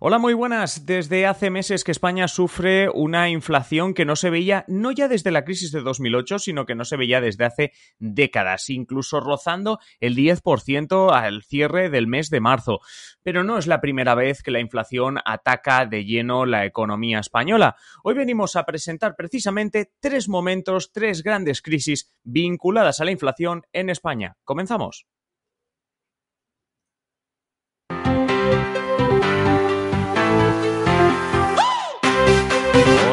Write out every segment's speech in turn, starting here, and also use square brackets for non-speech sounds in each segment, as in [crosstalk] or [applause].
Hola, muy buenas. Desde hace meses que España sufre una inflación que no se veía no ya desde la crisis de 2008, sino que no se veía desde hace décadas, incluso rozando el 10% al cierre del mes de marzo. Pero no es la primera vez que la inflación ataca de lleno la economía española. Hoy venimos a presentar precisamente tres momentos, tres grandes crisis vinculadas a la inflación en España. Comenzamos.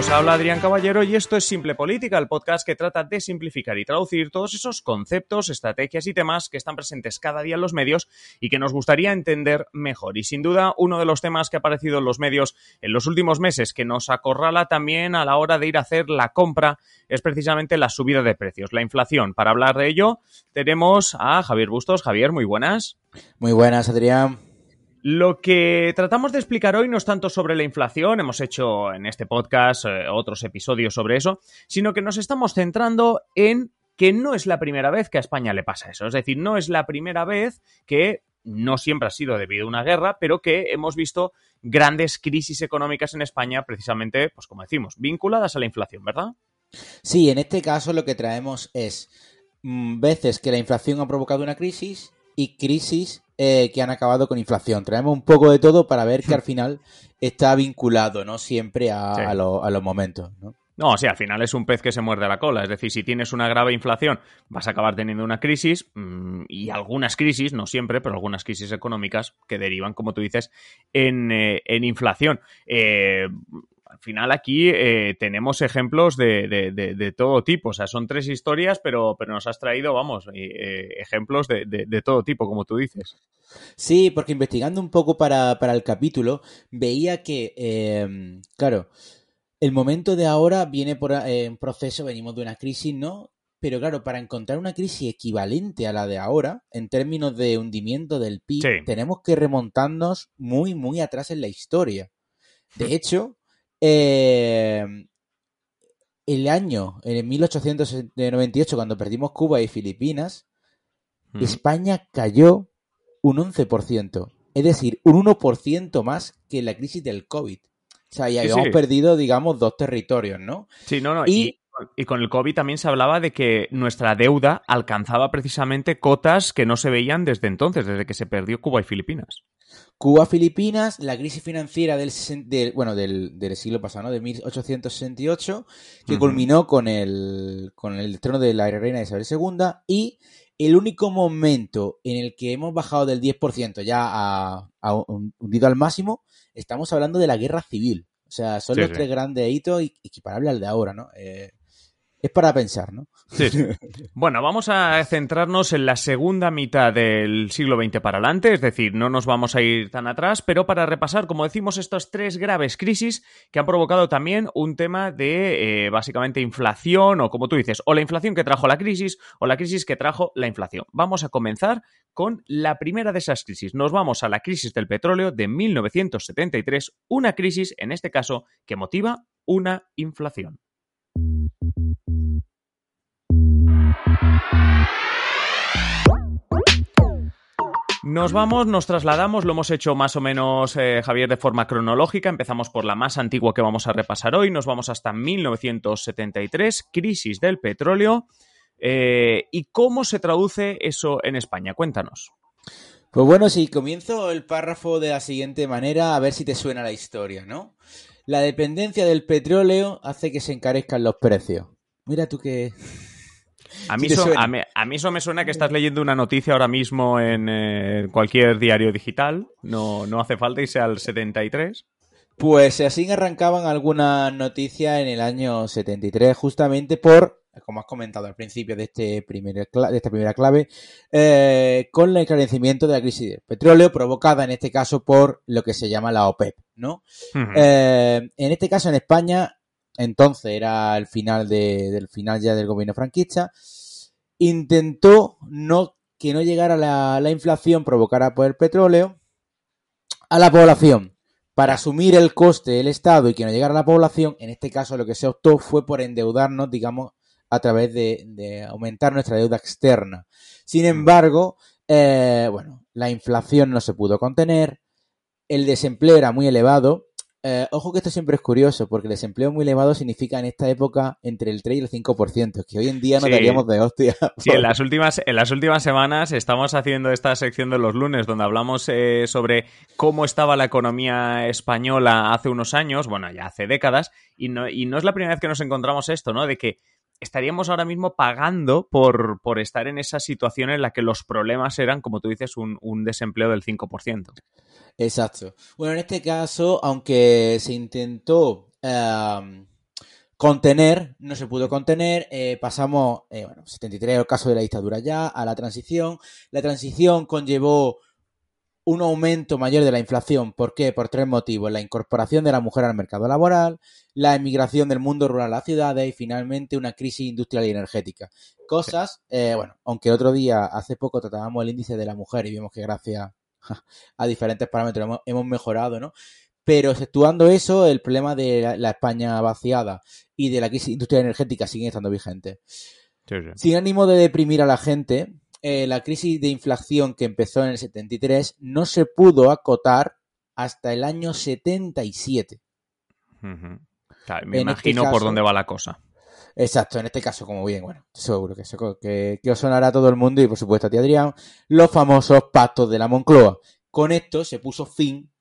Os habla Adrián Caballero y esto es Simple Política, el podcast que trata de simplificar y traducir todos esos conceptos, estrategias y temas que están presentes cada día en los medios y que nos gustaría entender mejor. Y sin duda, uno de los temas que ha aparecido en los medios en los últimos meses que nos acorrala también a la hora de ir a hacer la compra es precisamente la subida de precios, la inflación. Para hablar de ello, tenemos a Javier Bustos. Javier, muy buenas. Muy buenas, Adrián. Lo que tratamos de explicar hoy no es tanto sobre la inflación, hemos hecho en este podcast eh, otros episodios sobre eso, sino que nos estamos centrando en que no es la primera vez que a España le pasa eso. Es decir, no es la primera vez que no siempre ha sido debido a una guerra, pero que hemos visto grandes crisis económicas en España, precisamente, pues como decimos, vinculadas a la inflación, ¿verdad? Sí, en este caso lo que traemos es mm, veces que la inflación ha provocado una crisis y crisis eh, que han acabado con inflación. Traemos un poco de todo para ver que al [laughs] final está vinculado, ¿no? Siempre a, Sí. a lo- a los momentos, ¿no? No, o sea, al final es un pez que se muerde la cola. Es decir, si tienes una grave inflación, vas a acabar teniendo una crisis mm, y algunas crisis, no siempre, pero algunas crisis económicas que derivan, como tú dices, en, eh, en inflación. Eh, al final aquí eh, tenemos ejemplos de, de- de- de todo tipo. O sea, son tres historias, pero, pero nos has traído, vamos, eh, eh, ejemplos de, todo tipo, como tú dices. Sí, porque investigando un poco para, para el capítulo, veía que, eh, claro, el momento de ahora viene por un proceso, venimos de una crisis, ¿no? Pero claro, para encontrar una crisis equivalente a la de ahora, en términos de hundimiento del PIB, Sí. tenemos que remontarnos muy, muy atrás en la historia. De hecho, eh, el año, en el 1898, cuando perdimos Cuba y Filipinas. España cayó un 11%, es decir, un 1% más que la crisis del COVID. O sea, ya Sí, habíamos sí. perdido, digamos, dos territorios, ¿no? Sí, no, no. Y- Y, con el COVID también se hablaba de que nuestra deuda alcanzaba precisamente cotas que no se veían desde entonces, desde que se perdió Cuba y Filipinas. Cuba, Filipinas, la crisis financiera del, del- bueno, del, del siglo pasado, ¿no? De 1868, que Ujú. culminó con el, con el estreno de la reina Isabel II y el único momento en el que hemos bajado del 10% ya a, a un- hundido al máximo, estamos hablando de la guerra civil. O sea, son Sí, los sí. tres grandes hitos equiparables al de ahora, ¿no? Eh, es para pensar, ¿no? Sí. [laughs] Bueno, vamos a centrarnos en la segunda mitad del siglo XX para adelante, es decir, no nos vamos a ir tan atrás, pero para repasar, como decimos, estas tres graves crisis que han provocado también un tema de eh, básicamente inflación, o como tú dices, o la inflación que trajo la crisis, o la crisis que trajo la inflación. Vamos a comenzar con la primera de esas crisis. Nos vamos a la crisis del petróleo de 1973, una crisis, en este caso, que motiva una inflación. Nos vamos, nos trasladamos, lo hemos hecho más o menos, eh, Javier, de forma cronológica. Empezamos por la más antigua que vamos a repasar hoy. Nos vamos hasta 1973, crisis del petróleo. Eh, ¿Y cómo se traduce eso en España? Cuéntanos. Pues bueno, si comienzo el párrafo de la siguiente manera, a ver si te suena la historia, ¿no? La dependencia del petróleo hace que se encarezcan los precios. Mira tú que... A mí, Sí eso, suena. a, mí, a mí eso me suena que estás leyendo una noticia ahora mismo en eh, cualquier diario digital. No, no hace falta irse al 73. Pues así arrancaban algunas noticias en el año 73, justamente por como has comentado al principio de, este primer, de esta primera clave, eh, con el encarecimiento de la crisis del petróleo provocada en este caso por lo que se llama la OPEP, ¿no? Eh, en este caso en España, entonces era el final del final ya del gobierno franquista, intentó no que no llegara la, la inflación provocada por el petróleo a la población para asumir el coste del Estado y que no llegara a la población, en este caso lo que se optó fue por endeudarnos, digamos, a través de, aumentar nuestra deuda externa. Sin embargo, eh, bueno, la inflación no se pudo contener, el desempleo era muy elevado eh, ojo que esto siempre es curioso, porque el desempleo muy elevado significa en esta época entre el 3 y el 5%, que hoy en día no daríamos de hostia. [laughs] Sí, en las, últimas, en las últimas semanas estamos haciendo esta sección de los lunes, donde hablamos eh, sobre cómo estaba la economía española hace unos años, bueno, ya hace décadas, y no, y no es la primera vez que nos encontramos esto, ¿no? De que estaríamos ahora mismo pagando por, por, estar en esa situación en la que los problemas eran, como tú dices, un, un desempleo del 5%. Exacto. Bueno, en este caso, aunque se intentó contener, no se pudo contener, eh, pasamos, eh, bueno, 73 el caso de la dictadura ya, a la transición. La transición conllevó un aumento mayor de la inflación. ¿Por qué? Por tres motivos. La incorporación de la mujer al mercado laboral, la emigración del mundo rural a las ciudades y finalmente una crisis industrial y energética. Cosas, eh, bueno, aunque otro día, hace poco tratábamos el índice de la mujer y vimos que gracias [laughs] a diferentes parámetros hemos, mejorado, ¿no? Pero exceptuando eso, el problema de la, España vaciada y de la crisis industrial energética siguen estando vigentes. Sin ánimo de deprimir a la gente, eh, la crisis de inflación que empezó en el 73 no se pudo acotar hasta el año 77. me este imagino por dónde va la cosa. Exacto, en este caso, como bien, bueno, seguro que, que, que os sonará a todo el mundo y por supuesto a ti, Adrián, los famosos pactos de la Moncloa. Con esto se puso fin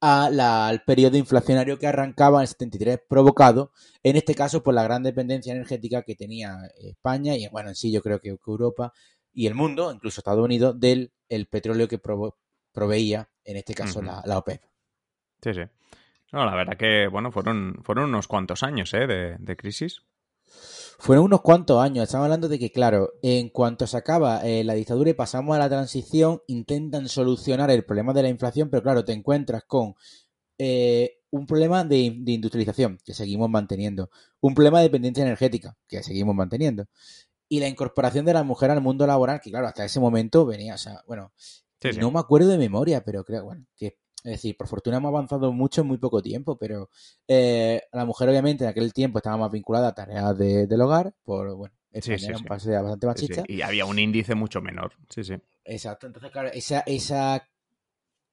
al periodo inflacionario que arrancaba en el 73, provocado, en este caso, por la gran dependencia energética que tenía España y, bueno, en sí yo creo que Europa y el mundo, incluso Estados Unidos, del el petróleo que proveía, en este caso, la, OPEP. Sí, sí. No, la verdad que, bueno, fueron, fueron unos cuantos años ¿eh? de, de crisis. Fueron unos cuantos años. Estamos hablando de que, claro, en cuanto se acaba eh, la dictadura y pasamos a la transición, intentan solucionar el problema de la inflación, pero claro, te encuentras con eh, un problema de, industrialización que seguimos manteniendo, un problema de dependencia energética que seguimos manteniendo, y la incorporación de la mujer al mundo laboral, que claro, hasta ese momento venía, o sea, bueno, no me acuerdo de memoria, pero creo, bueno, que es decir, por fortuna hemos avanzado mucho en muy poco tiempo, pero eh, la mujer obviamente en aquel tiempo estaba más vinculada a tareas del hogar, por, bueno, España era un país bastante machista. Y había un índice mucho menor, sí, sí. Exacto, entonces claro, esa, esa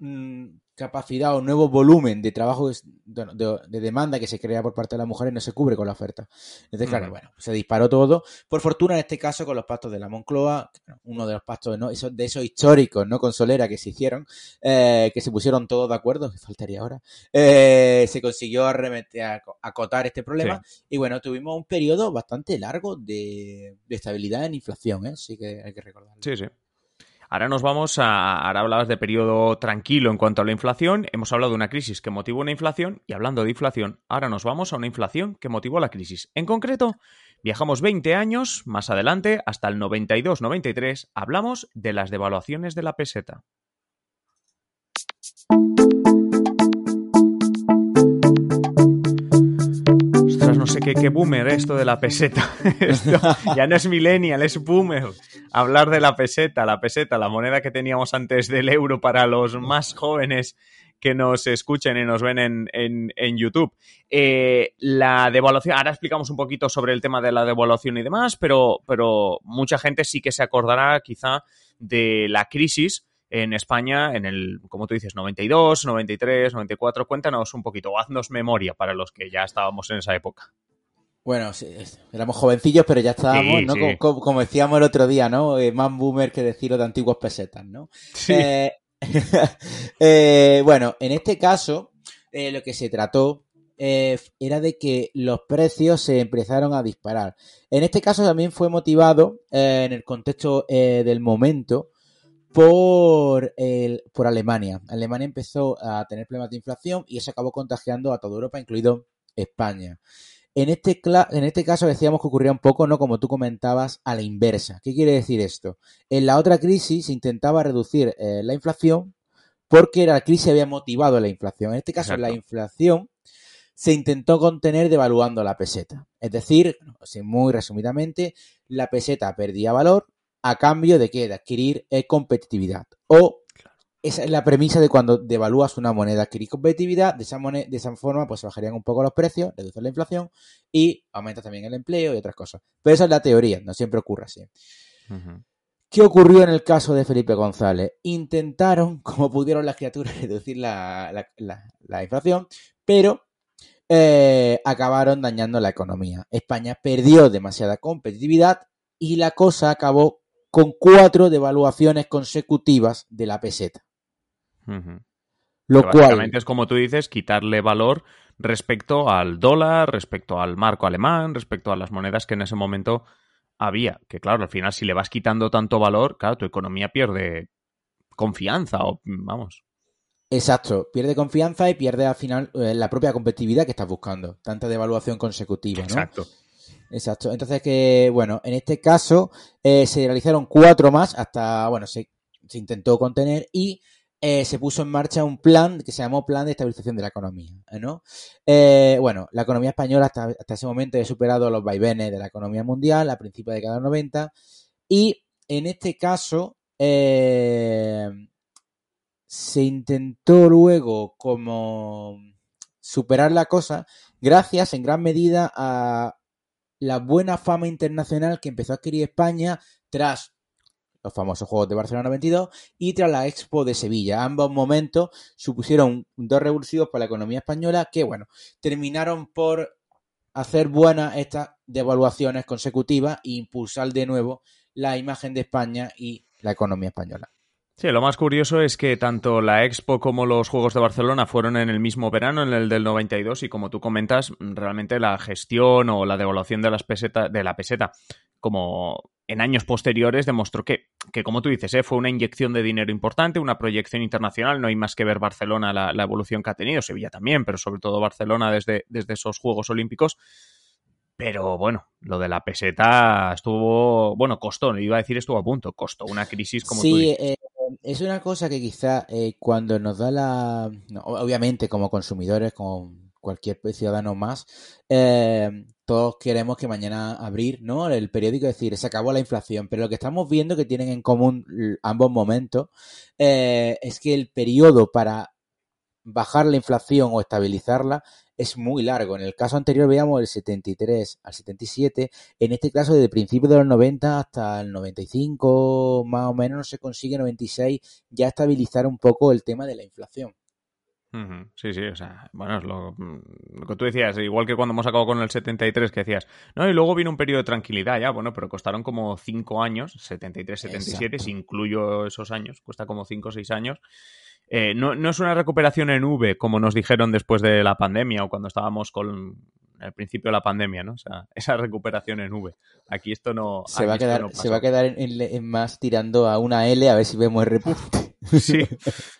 mm, capacidad o nuevo volumen de trabajo de, demanda que se crea por parte de las mujeres no se cubre con la oferta. Entonces, claro, bueno, se disparó todo. Por fortuna, en este caso, con los pactos de la Moncloa, uno de los pactos ¿no? de esos históricos, ¿no? Con Solera que se hicieron, eh, que se pusieron todos de acuerdo, que faltaría ahora, eh, se consiguió arremeter, acotar este problema. Y bueno, tuvimos un periodo bastante largo de, estabilidad en inflación, ¿eh? Sí que hay que recordarlo. Sí, sí. Ahora nos vamos a. Ahora hablabas de periodo tranquilo en cuanto a la inflación. Hemos hablado de una crisis que motivó una inflación. Y hablando de inflación, ahora nos vamos a una inflación que motivó la crisis. En concreto, viajamos 20 años más adelante, hasta el 92-93. Hablamos de las devaluaciones de la peseta. no sé qué, qué boomer esto de la peseta. [laughs] ya no es millennial, es boomer. Hablar de la peseta, la peseta, la moneda que teníamos antes del euro para los más jóvenes que nos escuchen y nos ven en, en, YouTube. Eh, la devaluación, ahora explicamos un poquito sobre el tema de la devaluación y demás, pero, pero mucha gente sí que se acordará quizá de la crisis en España en el, como tú dices, 92, 93, 94. Cuéntanos un poquito, haznos memoria para los que ya estábamos en esa época. Bueno, sí, éramos jovencillos, pero ya estábamos, ¿no? Como, decíamos el otro día, ¿no? Eh, más boomer que decirlo de antiguos pesetas, ¿no? Sí. Eh, [laughs] eh, bueno, en este caso, lo que se trató era de que los precios se empezaron a disparar. En este caso también fue motivado en el contexto del momento por, el, por Alemania. Alemania empezó a tener problemas de inflación y eso acabó contagiando a toda Europa, incluido España. En este, en este caso decíamos que ocurría un poco, ¿no? Como tú comentabas, a la inversa. ¿Qué quiere decir esto? En la otra crisis se intentaba reducir eh, la inflación porque la crisis había motivado la inflación. En este caso, la inflación se intentó contener devaluando la peseta. Es decir, muy resumidamente, la peseta perdía valor a cambio de qué? De adquirir eh, competitividad. O esa es la premisa de cuando devalúas una moneda, adquirir competitividad, de esa, moneda, de esa forma pues se bajarían un poco los precios, reducir la inflación y aumenta también el empleo y otras cosas. Pero esa es la teoría, no siempre ocurre así. ¿Qué ocurrió en el caso de Felipe González? Intentaron, [laughs] como pudieron las criaturas, [laughs] reducir la, inflación, pero eh, acabaron dañando la economía. España perdió demasiada competitividad y la cosa acabó con cuatro devaluaciones consecutivas de la peseta. Lo cual es como tú dices, quitarle valor respecto al dólar, respecto al marco alemán, respecto a las monedas que en ese momento había. Que claro, al final si le vas quitando tanto valor, claro, tu economía pierde confianza o vamos. Exacto, pierde confianza y pierde al final eh, la propia competitividad que estás buscando. Tanta devaluación consecutiva, ¿no? Exacto. Exacto. Entonces que, bueno, en este caso eh, se realizaron cuatro más hasta, bueno, se, se intentó contener y eh, se puso en marcha un plan que se llamó Plan de Estabilización de la Economía. ¿no? Eh, bueno, la economía española hasta, ese momento ha superado los vaivenes de la economía mundial a principios de cada 90 y en este caso eh, se intentó luego como superar la cosa gracias en gran medida a la buena fama internacional que empezó a adquirir España tras los famosos Juegos de Barcelona 22, y tras la Expo de Sevilla. Ambos momentos supusieron dos revulsivos para la economía española que, bueno, terminaron por hacer buenas estas devaluaciones consecutivas e impulsar de nuevo la imagen de España y la economía española. Sí, lo más curioso es que tanto la Expo como los Juegos de Barcelona fueron en el mismo verano, en el del 92, y como tú comentas, realmente la gestión o la devaluación de, las pesetas, de la peseta como en años posteriores demostró que, que como tú dices, ¿eh? fue una inyección de dinero importante, una proyección internacional. No hay más que ver Barcelona, la, evolución que ha tenido, Sevilla también, pero sobre todo Barcelona desde, desde esos Juegos Olímpicos. Pero bueno, lo de la peseta estuvo, bueno, costó, iba a decir estuvo a punto, costó una crisis como sí, tú eh, es una cosa que quizá eh, cuando nos da la, obviamente como consumidores, como cualquier ciudadano más, eh, todos queremos que mañana abrir ¿no? el periódico y decir, se acabó la inflación, pero lo que estamos viendo que tienen en común ambos momentos eh, es que el periodo para bajar la inflación o estabilizarla es muy largo. En el caso anterior veíamos el 73 al 77, en este caso desde principios de los 90 hasta el 95 más o menos no se consigue 96 ya estabilizar un poco el tema de la inflación. Sí, sí, o sea, bueno, es lo, mm, lo, que tú decías, igual que cuando hemos acabado con el 73, que decías, no, y luego vino un periodo de tranquilidad, ya, bueno, pero costaron como 5 años, 73, 77, si incluyo esos años, cuesta como 5 o 6 años. Eh, no, no, es una recuperación en V, como nos dijeron después de la pandemia o cuando estábamos con el principio de la pandemia, ¿no? O sea, [laughs] esa recuperación en V. Aquí esto no. Se va a quedar, se va a quedar en, más tirando a una L a ver si vemos el repunte. [laughs] [laughs] Sí,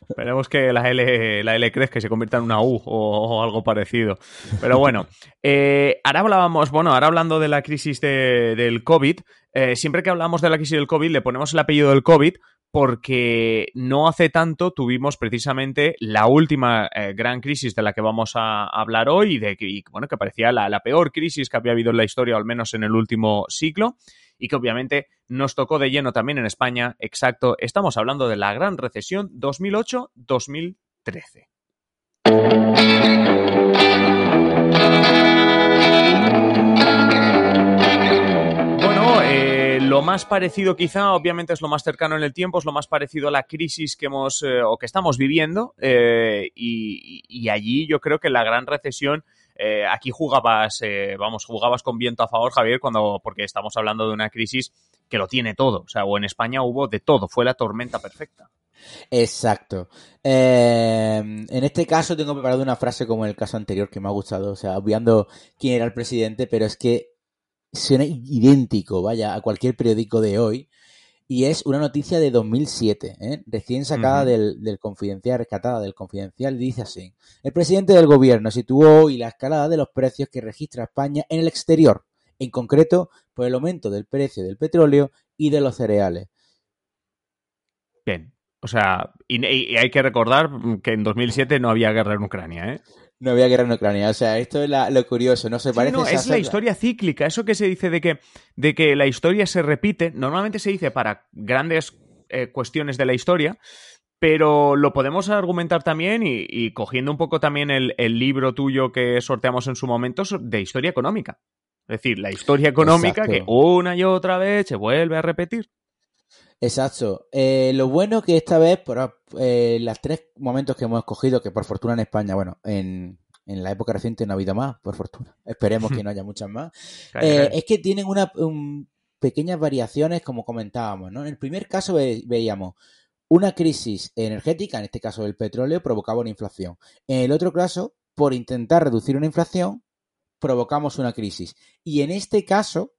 esperemos que la L, la L crezca y se convierta en una U o, algo parecido. Pero bueno, eh, ahora hablábamos, bueno, ahora hablando de la crisis del COVID, eh, siempre que hablamos de la crisis del COVID le ponemos el apellido del COVID porque no hace tanto tuvimos precisamente la última eh, gran crisis de la que vamos a hablar hoy y de que, bueno, que parecía la, la peor crisis que había habido en la historia, o al menos en el último siglo y que obviamente nos tocó de lleno también en España. Exacto, estamos hablando de la gran recesión 2008-2013. Bueno, eh, lo más parecido quizá, obviamente es lo más cercano en el tiempo, es lo más parecido a la crisis que hemos eh, o que estamos viviendo eh, y, allí yo creo que la gran recesión eh, aquí jugabas, eh, vamos, jugabas con viento a favor, Javier, cuando, porque estamos hablando de una crisis que lo tiene todo. O sea, o en España hubo de todo, fue la tormenta perfecta. Exacto. Eh, en este caso tengo preparado una frase como en el caso anterior que me ha gustado, o sea, obviando quién era el presidente, pero es que suena idéntico, vaya, a cualquier periódico de hoy. Y es una noticia de 2007, ¿eh? recién sacada del, del, confidencial, rescatada del confidencial, dice así. El presidente del gobierno situó hoy la escalada de los precios que registra España en el exterior, en concreto por el aumento del precio del petróleo y de los cereales. Bien, o sea, y, hay que recordar que en 2007 no había guerra en Ucrania, ¿eh? No había guerra en Ucrania. O sea, esto es lo curioso, ¿no? Se parece. no, es la historia cíclica. Eso que se dice de que, de que la historia se repite, normalmente se dice para grandes eh, cuestiones de la historia, pero lo podemos argumentar también y, cogiendo un poco también el, libro tuyo que sorteamos en su momento de historia económica. Es decir, la historia económica que una y otra vez se vuelve a repetir. Exacto. Eh, lo bueno que esta vez, por eh, los tres momentos que hemos escogido, que por fortuna en España, bueno, en, la época reciente no ha habido más, por fortuna. Esperemos que no haya muchas más. [laughs] Eh, es que tienen una pequeñas variaciones, como comentábamos, ¿no? En el primer caso veíamos una crisis energética, en este caso del petróleo, provocaba una inflación. En el otro caso, por intentar reducir una inflación, provocamos una crisis. Y en este caso,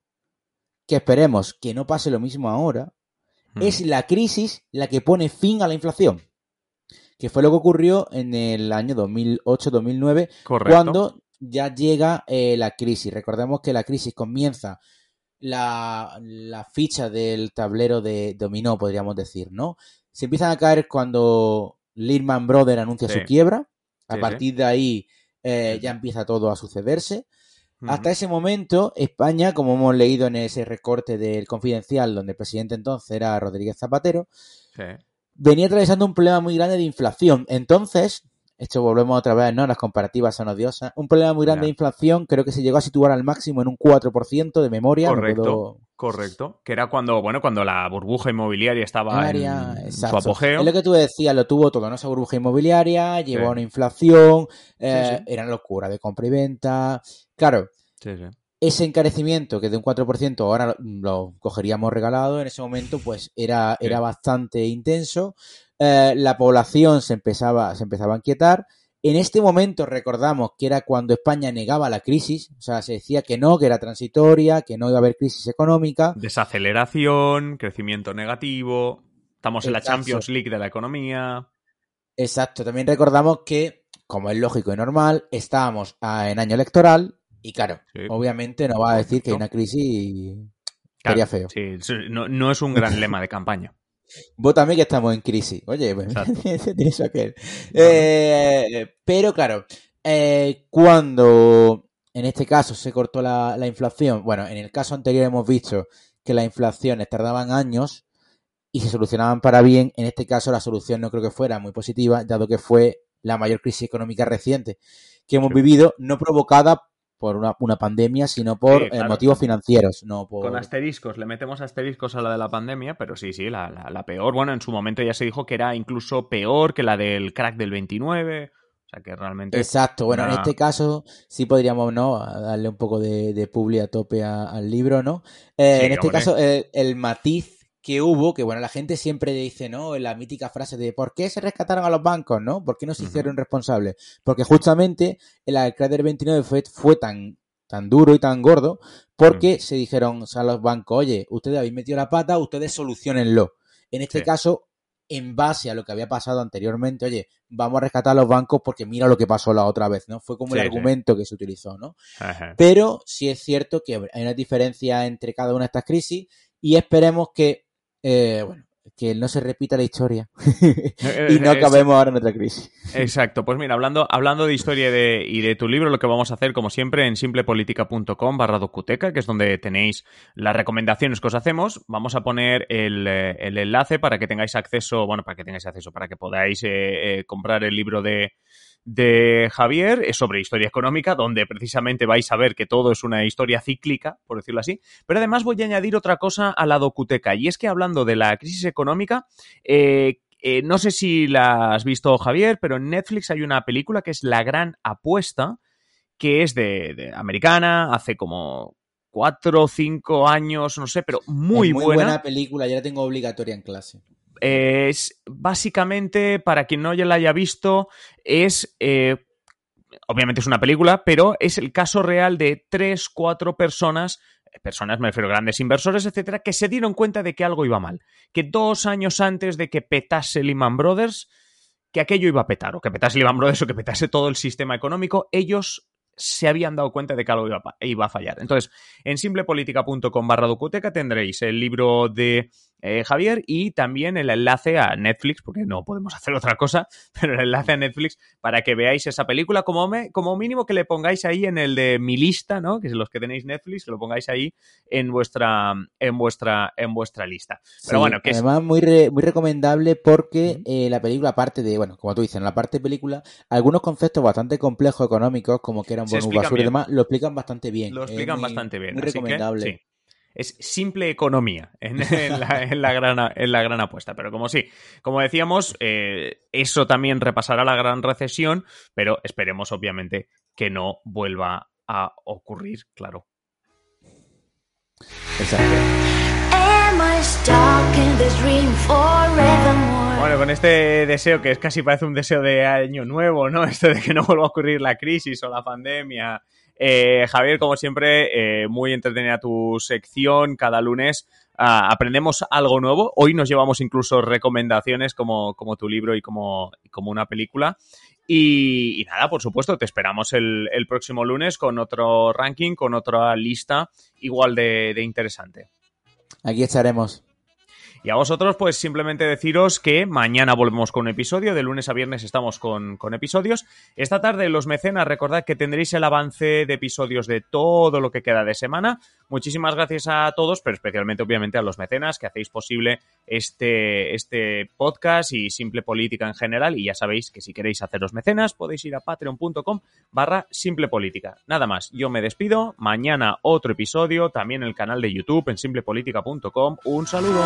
que esperemos que no pase lo mismo ahora, es la crisis la que pone fin a la inflación. Que fue lo que ocurrió en el año 2008-2009, cuando ya llega eh, la crisis. Recordemos que la crisis comienza la, ficha del tablero de dominó, podríamos decir, ¿no? Se empiezan a caer cuando Lehman Brothers anuncia su quiebra. A partir de ahí eh, ya empieza todo a sucederse. Hasta ese momento, España, como hemos leído en ese recorte del Confidencial, donde el presidente entonces era Rodríguez Zapatero, venía atravesando un problema muy grande de inflación. Entonces, esto volvemos otra vez, ¿no? Las comparativas son odiosas. Un problema muy grande de inflación, creo que se llegó a situar al máximo en un 4% de memoria. Correcto, correcto. Que era cuando, bueno, cuando la burbuja inmobiliaria estaba en su apogeo. Es lo que tú decías, lo tuvo todo, ¿no? Esa burbuja inmobiliaria, llevó a una inflación, eh, era locura de compra y venta. Claro, ese encarecimiento que de un 4% ahora lo cogeríamos regalado, en ese momento pues era, era bastante intenso. Eh, la población se empezaba, se empezaba a inquietar. En este momento recordamos que era cuando España negaba la crisis, o sea, se decía que no, que era transitoria, que no iba a haber crisis económica. Desaceleración, crecimiento negativo, estamos en la Champions League de la economía. Exacto, también recordamos que, como es lógico y normal, estábamos en año electoral, y claro, obviamente no va a decir que hay una crisis sería feo. Sí, no, es un gran lema de campaña. También que estamos en crisis. Oye, pues, [laughs] tienes aquel. Eh, pero claro, eh, cuando en este caso se cortó la, inflación, bueno, en el caso anterior hemos visto que las inflaciones tardaban años y se solucionaban para bien. En este caso la solución no creo que fuera muy positiva, dado que fue la mayor crisis económica reciente que hemos vivido, no provocada por una, una pandemia, sino por eh, motivos financieros. No Con asteriscos, le metemos asteriscos a la de la pandemia, pero sí, sí, la, la, peor. Bueno, en su momento ya se dijo que era incluso peor que la del crack del 29. O sea que realmente. Exacto, bueno, en este caso sí podríamos, ¿no? Darle un poco de, de publi a tope al libro, ¿no? Eh, en este caso, el matiz que hubo, que bueno, la gente siempre dice, ¿no? La mítica frase de ¿por qué se rescataron a los bancos, no? ¿Por qué no se hicieron responsables? Porque justamente el crack 29 fue, fue tan, tan duro y tan gordo porque se dijeron a los bancos, oye, ustedes habéis metido la pata, ustedes solucionenlo. En este caso, en base a lo que había pasado anteriormente, oye, vamos a rescatar a los bancos porque mira lo que pasó la otra vez, ¿no? Fue como el argumento que se utilizó, ¿no? Pero sí es cierto que hay una diferencia entre cada una de estas crisis y esperemos que eh, bueno, que no se repita la historia [laughs] y no acabemos ahora en otra crisis. Exacto, pues mira, hablando, hablando de historia y de, tu libro, lo que vamos a hacer, como siempre, en simplepolitica.com barra docuteca, que es donde tenéis las recomendaciones que os hacemos, vamos a poner el, eh, enlace para que tengáis acceso, bueno, para que tengáis acceso, para que podáis eh, comprar el libro de, de Javier es sobre historia económica, donde precisamente vais a ver que todo es una historia cíclica, por decirlo así. Pero además voy a añadir otra cosa a la docuteca, y es que hablando de la crisis económica, eh, eh, no sé si la has visto, Javier, pero en Netflix hay una película que es La Gran Apuesta, que es de, americana, hace como cuatro o cinco años, no sé, pero muy, muy buena. buena película, ya la tengo obligatoria en clase es básicamente, para quien no ya la haya visto, es... Eh, obviamente es una película, pero es el caso real de tres, cuatro personas personas, me refiero grandes inversores, etcétera, que se dieron cuenta de que algo iba mal. Que dos años antes de que petase Lehman Brothers, que aquello iba a petar, o que petase Lehman Brothers, o que petase todo el sistema económico, ellos se habían dado cuenta de que algo iba a, iba a fallar. Entonces, en simplepolitica.com barra docuteca tendréis el libro de eh, Javier y también el enlace a Netflix, porque no podemos hacer otra cosa, [laughs] pero el enlace a Netflix para que veáis esa película, como, me, como mínimo que le pongáis ahí en el de mi lista, ¿no? Que es los que tenéis Netflix, que lo pongáis ahí en vuestra, en vuestra, en vuestra lista. Pero bueno, que además es... muy, muy recomendable porque eh, la película, aparte de, bueno, como tú dices, en la parte de película, algunos conceptos bastante complejos económicos, como que eran bonus basura y demás, lo explican bastante bien. Lo explican bastante bien. Muy recomendable. Que, sí es simple economía [laughs] en, en, la, en, la, gran, en la gran apuesta. Pero como sí, como decíamos, eh, eso también repasará la gran recesión, pero esperemos obviamente que no vuelva a ocurrir, claro. Exacto. Bueno, con este deseo que es casi parece un deseo de año nuevo, ¿no? [laughs] Esto de que no vuelva a ocurrir la crisis o la pandemia eh, Javier, como siempre, eh, muy entretenida tu sección cada lunes. Uh, aprendemos algo nuevo. Hoy nos llevamos incluso recomendaciones como, como tu libro y como, como una película. Y, y, nada, por supuesto, te esperamos el, el, próximo lunes con otro ranking, con otra lista igual de, de interesante. Aquí estaremos. Y a vosotros, pues simplemente deciros que mañana volvemos con un episodio, de lunes a viernes estamos con, con, episodios. Esta tarde, los mecenas, recordad que tendréis el avance de episodios de todo lo que queda de semana. Muchísimas gracias a todos, pero especialmente, obviamente, a los mecenas que hacéis posible este, este podcast y Simple Política en general. Y ya sabéis que si queréis haceros mecenas, podéis ir a patreon.com barra Simple Política. Nada más, yo me despido. Mañana otro episodio, también el canal de YouTube en simplepolitica.com. Un saludo.